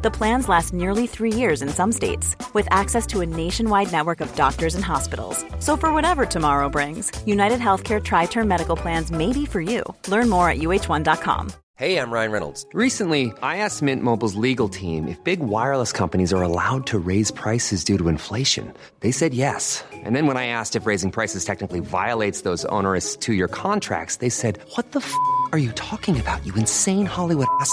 The plans last nearly three years in some states, with access to a nationwide network of doctors and hospitals. So, for whatever tomorrow brings, United Healthcare Tri Term Medical Plans may be for you. Learn more at uh1.com. Hey, I'm Ryan Reynolds. Recently, I asked Mint Mobile's legal team if big wireless companies are allowed to raise prices due to inflation. They said yes. And then when I asked if raising prices technically violates those onerous two year contracts, they said, What the f are you talking about, you insane Hollywood ass?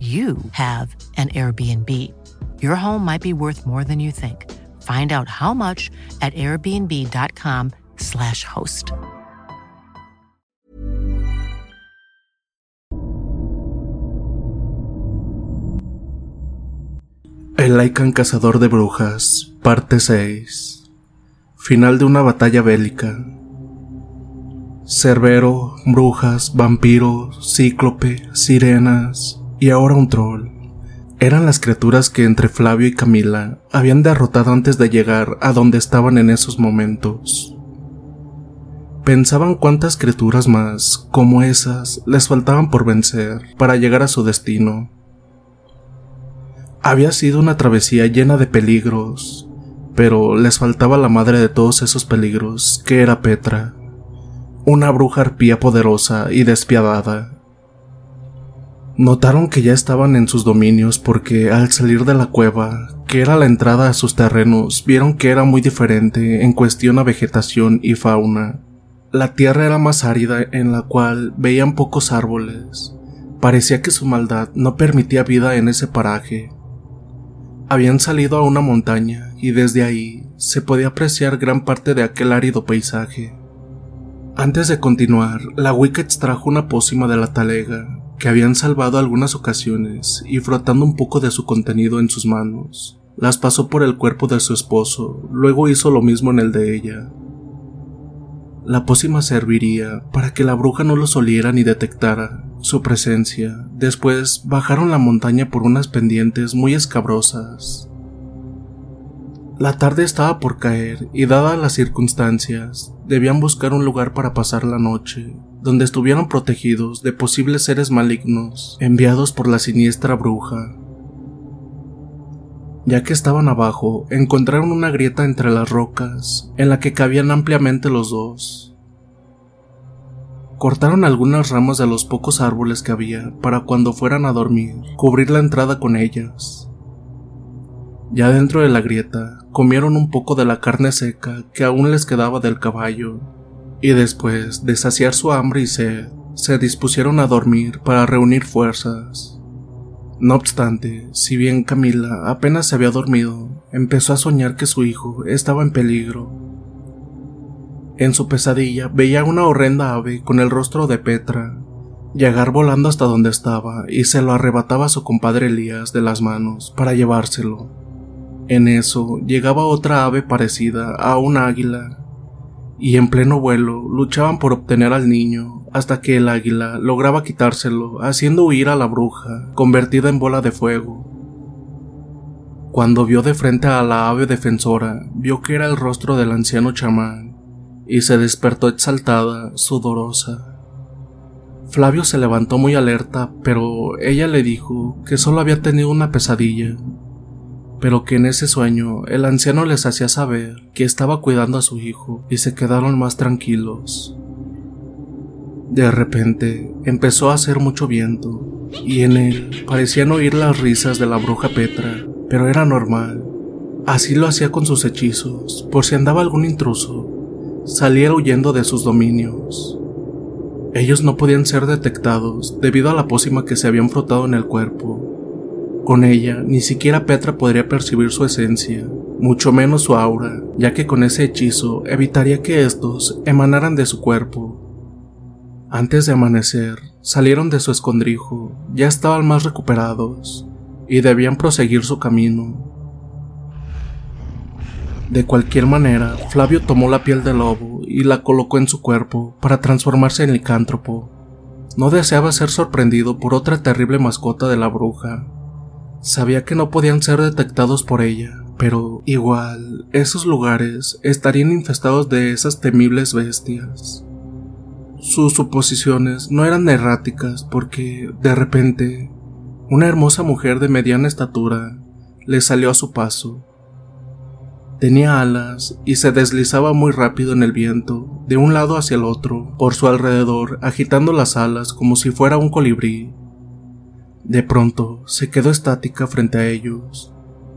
you have an Airbnb. Your home might be worth more than you think. Find out how much at airbnb.com/slash host. El Lycan Cazador de Brujas, parte 6. Final de una batalla bélica. Cerbero, brujas, vampiros, cíclope, sirenas y ahora un troll. Eran las criaturas que entre Flavio y Camila habían derrotado antes de llegar a donde estaban en esos momentos. Pensaban cuántas criaturas más, como esas, les faltaban por vencer para llegar a su destino. Había sido una travesía llena de peligros, pero les faltaba la madre de todos esos peligros, que era Petra, una bruja arpía poderosa y despiadada. Notaron que ya estaban en sus dominios porque al salir de la cueva, que era la entrada a sus terrenos, vieron que era muy diferente en cuestión a vegetación y fauna. La tierra era más árida en la cual veían pocos árboles. Parecía que su maldad no permitía vida en ese paraje. Habían salido a una montaña y desde ahí se podía apreciar gran parte de aquel árido paisaje. Antes de continuar, la Wicca extrajo una pócima de la talega que habían salvado algunas ocasiones y frotando un poco de su contenido en sus manos, las pasó por el cuerpo de su esposo, luego hizo lo mismo en el de ella. La pócima serviría para que la bruja no los oliera ni detectara su presencia. Después bajaron la montaña por unas pendientes muy escabrosas. La tarde estaba por caer y dadas las circunstancias, debían buscar un lugar para pasar la noche, donde estuvieran protegidos de posibles seres malignos enviados por la siniestra bruja. Ya que estaban abajo, encontraron una grieta entre las rocas, en la que cabían ampliamente los dos. Cortaron algunas ramas de los pocos árboles que había para cuando fueran a dormir, cubrir la entrada con ellas. Ya dentro de la grieta, comieron un poco de la carne seca que aún les quedaba del caballo, y después de saciar su hambre y sed, se dispusieron a dormir para reunir fuerzas. No obstante, si bien Camila apenas se había dormido, empezó a soñar que su hijo estaba en peligro. En su pesadilla veía una horrenda ave con el rostro de Petra, llegar volando hasta donde estaba y se lo arrebataba a su compadre Elías de las manos para llevárselo. En eso llegaba otra ave parecida a un águila, y en pleno vuelo luchaban por obtener al niño hasta que el águila lograba quitárselo, haciendo huir a la bruja, convertida en bola de fuego. Cuando vio de frente a la ave defensora, vio que era el rostro del anciano chamán, y se despertó exaltada, sudorosa. Flavio se levantó muy alerta, pero ella le dijo que solo había tenido una pesadilla pero que en ese sueño el anciano les hacía saber que estaba cuidando a su hijo y se quedaron más tranquilos. De repente empezó a hacer mucho viento y en él parecían oír las risas de la bruja Petra, pero era normal. Así lo hacía con sus hechizos, por si andaba algún intruso, saliera huyendo de sus dominios. Ellos no podían ser detectados debido a la pócima que se habían frotado en el cuerpo, con ella, ni siquiera Petra podría percibir su esencia, mucho menos su aura, ya que con ese hechizo evitaría que estos emanaran de su cuerpo. Antes de amanecer, salieron de su escondrijo, ya estaban más recuperados, y debían proseguir su camino. De cualquier manera, Flavio tomó la piel del lobo y la colocó en su cuerpo para transformarse en licántropo. No deseaba ser sorprendido por otra terrible mascota de la bruja, Sabía que no podían ser detectados por ella, pero igual esos lugares estarían infestados de esas temibles bestias. Sus suposiciones no eran erráticas porque, de repente, una hermosa mujer de mediana estatura le salió a su paso. Tenía alas y se deslizaba muy rápido en el viento, de un lado hacia el otro, por su alrededor, agitando las alas como si fuera un colibrí. De pronto se quedó estática frente a ellos,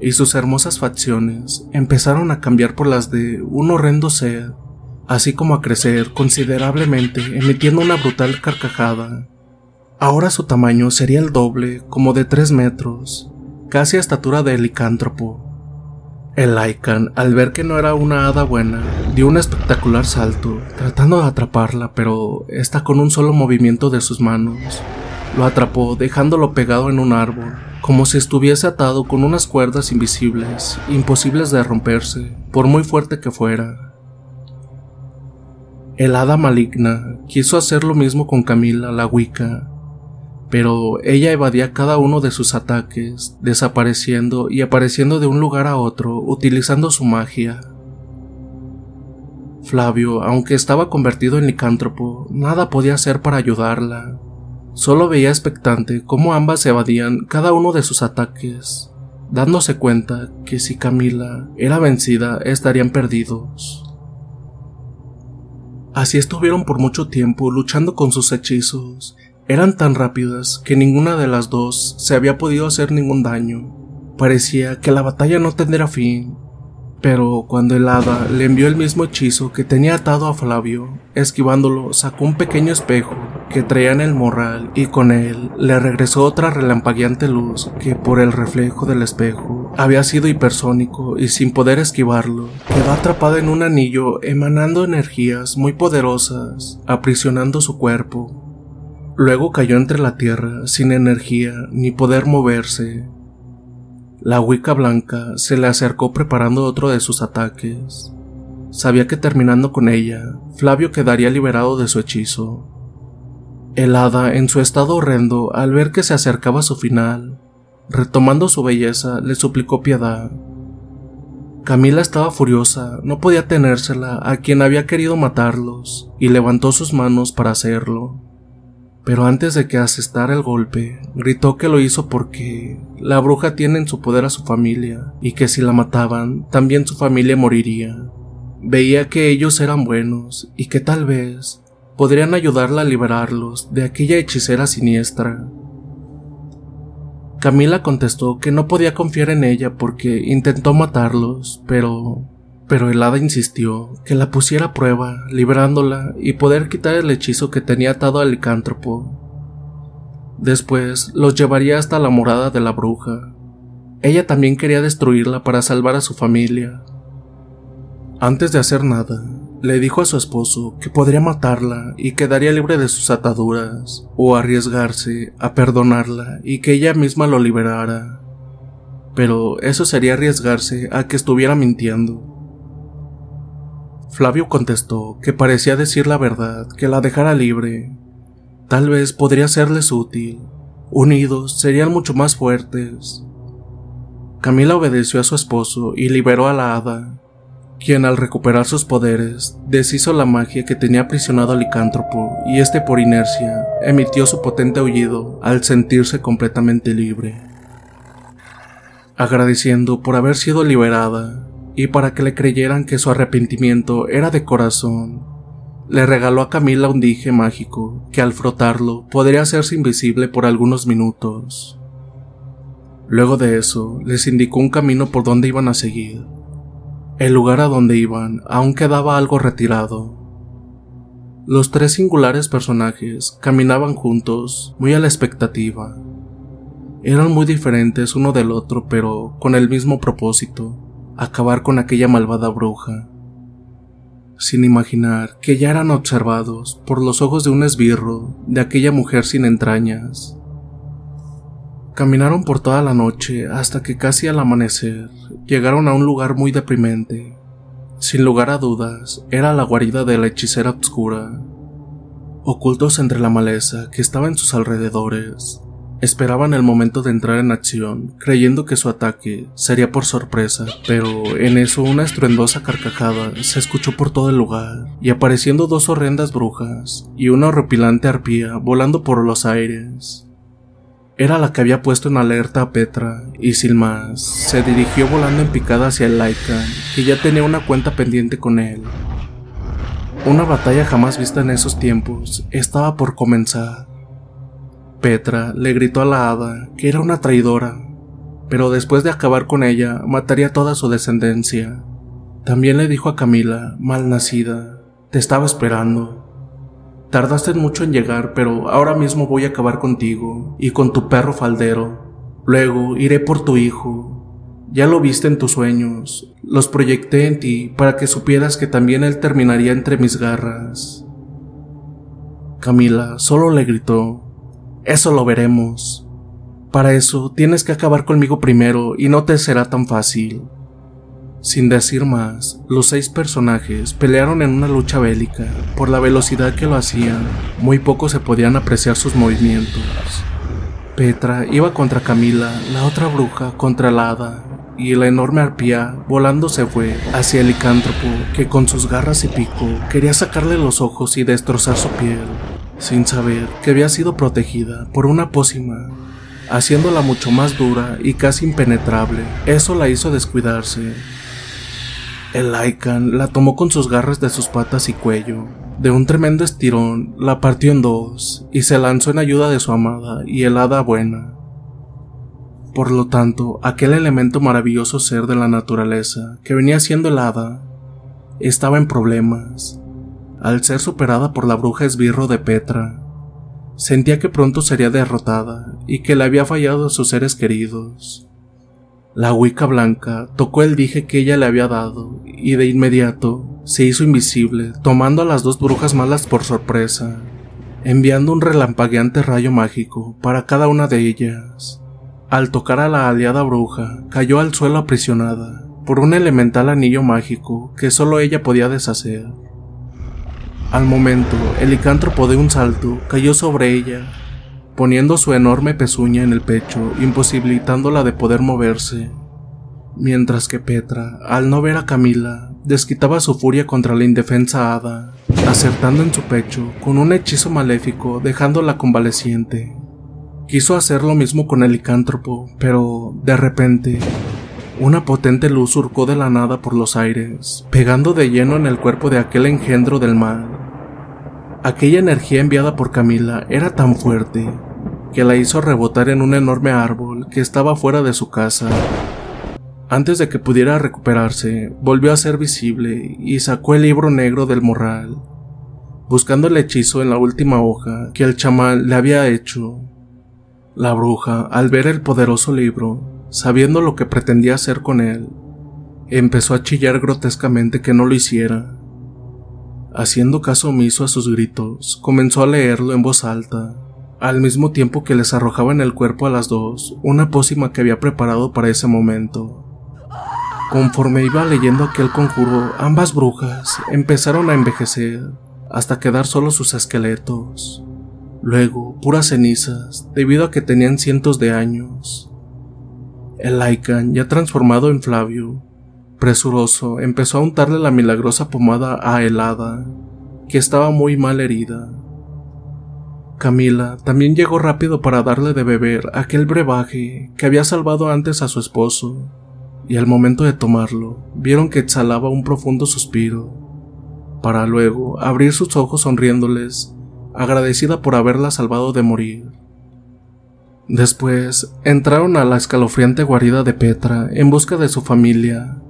y sus hermosas facciones empezaron a cambiar por las de un horrendo ser, así como a crecer considerablemente, emitiendo una brutal carcajada. Ahora su tamaño sería el doble, como de tres metros, casi a estatura de licántropo. El Lycan, al ver que no era una hada buena, dio un espectacular salto, tratando de atraparla, pero esta con un solo movimiento de sus manos lo atrapó dejándolo pegado en un árbol, como si estuviese atado con unas cuerdas invisibles, imposibles de romperse, por muy fuerte que fuera. El hada maligna quiso hacer lo mismo con Camila la Wicca, pero ella evadía cada uno de sus ataques, desapareciendo y apareciendo de un lugar a otro utilizando su magia. Flavio, aunque estaba convertido en licántropo, nada podía hacer para ayudarla. Solo veía expectante cómo ambas evadían cada uno de sus ataques, dándose cuenta que si Camila era vencida estarían perdidos. Así estuvieron por mucho tiempo luchando con sus hechizos. Eran tan rápidas que ninguna de las dos se había podido hacer ningún daño. Parecía que la batalla no tendría fin, pero cuando el hada le envió el mismo hechizo que tenía atado a Flavio, esquivándolo sacó un pequeño espejo que traía en el morral y con él le regresó otra relampagueante luz que por el reflejo del espejo había sido hipersónico y sin poder esquivarlo, quedó atrapado en un anillo emanando energías muy poderosas, aprisionando su cuerpo. Luego cayó entre la tierra sin energía ni poder moverse. La Wicca blanca se le acercó preparando otro de sus ataques. Sabía que terminando con ella, Flavio quedaría liberado de su hechizo. El hada, en su estado horrendo, al ver que se acercaba a su final, retomando su belleza, le suplicó piedad. Camila estaba furiosa, no podía tenérsela a quien había querido matarlos, y levantó sus manos para hacerlo. Pero antes de que asestara el golpe, gritó que lo hizo porque la bruja tiene en su poder a su familia, y que si la mataban, también su familia moriría. Veía que ellos eran buenos y que tal vez podrían ayudarla a liberarlos de aquella hechicera siniestra. Camila contestó que no podía confiar en ella porque intentó matarlos, pero... Pero el hada insistió que la pusiera a prueba, librándola y poder quitar el hechizo que tenía atado al licántropo. Después los llevaría hasta la morada de la bruja. Ella también quería destruirla para salvar a su familia, antes de hacer nada, le dijo a su esposo que podría matarla y quedaría libre de sus ataduras, o arriesgarse a perdonarla y que ella misma lo liberara. Pero eso sería arriesgarse a que estuviera mintiendo. Flavio contestó que parecía decir la verdad, que la dejara libre. Tal vez podría serles útil. Unidos serían mucho más fuertes. Camila obedeció a su esposo y liberó a la hada, quien al recuperar sus poderes deshizo la magia que tenía aprisionado al licántropo y este por inercia emitió su potente aullido al sentirse completamente libre. Agradeciendo por haber sido liberada y para que le creyeran que su arrepentimiento era de corazón, le regaló a Camila un dije mágico que al frotarlo podría hacerse invisible por algunos minutos. Luego de eso, les indicó un camino por donde iban a seguir el lugar a donde iban aún quedaba algo retirado. Los tres singulares personajes caminaban juntos, muy a la expectativa. Eran muy diferentes uno del otro, pero con el mismo propósito, acabar con aquella malvada bruja. Sin imaginar que ya eran observados por los ojos de un esbirro de aquella mujer sin entrañas. Caminaron por toda la noche hasta que casi al amanecer llegaron a un lugar muy deprimente. Sin lugar a dudas, era la guarida de la hechicera obscura. Ocultos entre la maleza que estaba en sus alrededores, esperaban el momento de entrar en acción, creyendo que su ataque sería por sorpresa, pero en eso una estruendosa carcajada se escuchó por todo el lugar, y apareciendo dos horrendas brujas y una horripilante arpía volando por los aires. Era la que había puesto en alerta a Petra, y sin más, se dirigió volando en picada hacia el Lycan, que ya tenía una cuenta pendiente con él. Una batalla jamás vista en esos tiempos estaba por comenzar. Petra le gritó a la hada que era una traidora, pero después de acabar con ella mataría toda su descendencia. También le dijo a Camila, mal nacida, te estaba esperando. Tardaste mucho en llegar, pero ahora mismo voy a acabar contigo y con tu perro faldero. Luego iré por tu hijo. Ya lo viste en tus sueños. Los proyecté en ti para que supieras que también él terminaría entre mis garras. Camila solo le gritó, Eso lo veremos. Para eso tienes que acabar conmigo primero y no te será tan fácil. Sin decir más, los seis personajes pelearon en una lucha bélica. Por la velocidad que lo hacían, muy poco se podían apreciar sus movimientos. Petra iba contra Camila, la otra bruja contra la hada, y la enorme arpía volando se fue hacia el licántropo que con sus garras y pico quería sacarle los ojos y destrozar su piel, sin saber que había sido protegida por una pócima, haciéndola mucho más dura y casi impenetrable. Eso la hizo descuidarse el Lycan la tomó con sus garras de sus patas y cuello. De un tremendo estirón, la partió en dos y se lanzó en ayuda de su amada y helada buena. Por lo tanto, aquel elemento maravilloso ser de la naturaleza que venía siendo helada estaba en problemas. Al ser superada por la bruja esbirro de Petra, sentía que pronto sería derrotada y que le había fallado a sus seres queridos. La Wicca blanca tocó el dije que ella le había dado y de inmediato se hizo invisible, tomando a las dos brujas malas por sorpresa, enviando un relampagueante rayo mágico para cada una de ellas. Al tocar a la aliada bruja, cayó al suelo aprisionada por un elemental anillo mágico que solo ella podía deshacer. Al momento, el licántropo de un salto cayó sobre ella poniendo su enorme pezuña en el pecho, imposibilitándola de poder moverse. Mientras que Petra, al no ver a Camila, desquitaba su furia contra la indefensa hada, acertando en su pecho con un hechizo maléfico, dejándola convaleciente. Quiso hacer lo mismo con el licántropo, pero de repente, una potente luz surcó de la nada por los aires, pegando de lleno en el cuerpo de aquel engendro del mal. Aquella energía enviada por Camila era tan fuerte que la hizo rebotar en un enorme árbol que estaba fuera de su casa. Antes de que pudiera recuperarse, volvió a ser visible y sacó el libro negro del morral, buscando el hechizo en la última hoja que el chamán le había hecho. La bruja, al ver el poderoso libro, sabiendo lo que pretendía hacer con él, empezó a chillar grotescamente que no lo hiciera. Haciendo caso omiso a sus gritos, comenzó a leerlo en voz alta, al mismo tiempo que les arrojaba en el cuerpo a las dos una pócima que había preparado para ese momento. Conforme iba leyendo aquel conjuro, ambas brujas empezaron a envejecer hasta quedar solo sus esqueletos. Luego, puras cenizas, debido a que tenían cientos de años. El Lycan, ya transformado en Flavio, Presuroso, empezó a untarle la milagrosa pomada a helada, que estaba muy mal herida. Camila también llegó rápido para darle de beber aquel brebaje que había salvado antes a su esposo, y al momento de tomarlo, vieron que exhalaba un profundo suspiro, para luego abrir sus ojos sonriéndoles, agradecida por haberla salvado de morir. Después entraron a la escalofriante guarida de Petra en busca de su familia,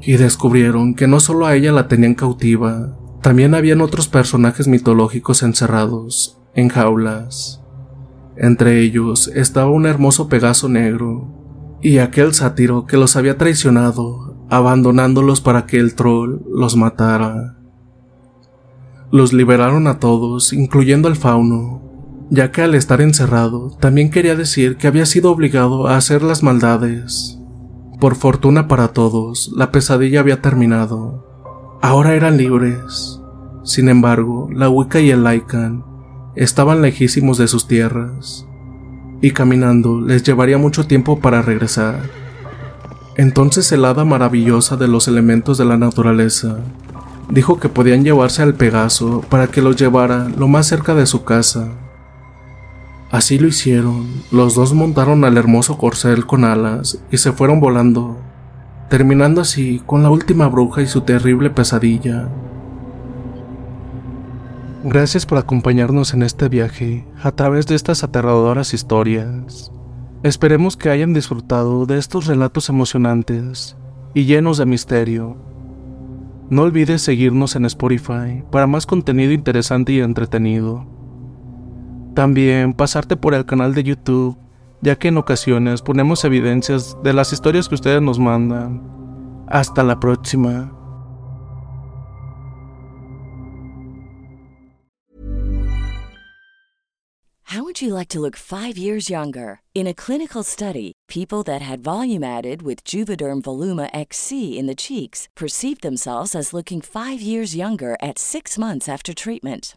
y descubrieron que no solo a ella la tenían cautiva, también habían otros personajes mitológicos encerrados en jaulas. Entre ellos estaba un hermoso Pegaso negro y aquel sátiro que los había traicionado, abandonándolos para que el troll los matara. Los liberaron a todos, incluyendo al fauno, ya que al estar encerrado también quería decir que había sido obligado a hacer las maldades. Por fortuna para todos, la pesadilla había terminado. Ahora eran libres. Sin embargo, la Wicca y el Lycan estaban lejísimos de sus tierras, y caminando les llevaría mucho tiempo para regresar. Entonces el hada maravillosa de los elementos de la naturaleza dijo que podían llevarse al Pegaso para que los llevara lo más cerca de su casa Así lo hicieron, los dos montaron al hermoso corcel con alas y se fueron volando, terminando así con la última bruja y su terrible pesadilla. Gracias por acompañarnos en este viaje a través de estas aterradoras historias. Esperemos que hayan disfrutado de estos relatos emocionantes y llenos de misterio. No olvides seguirnos en Spotify para más contenido interesante y entretenido. También pasarte por el canal de YouTube, ya que en ocasiones ponemos evidencias de las historias que ustedes nos mandan. Hasta la próxima. How would you like to look 5 years younger? In a clinical study, people that had volume added with Juvederm Voluma XC in the cheeks perceived themselves as looking 5 years younger at 6 months after treatment.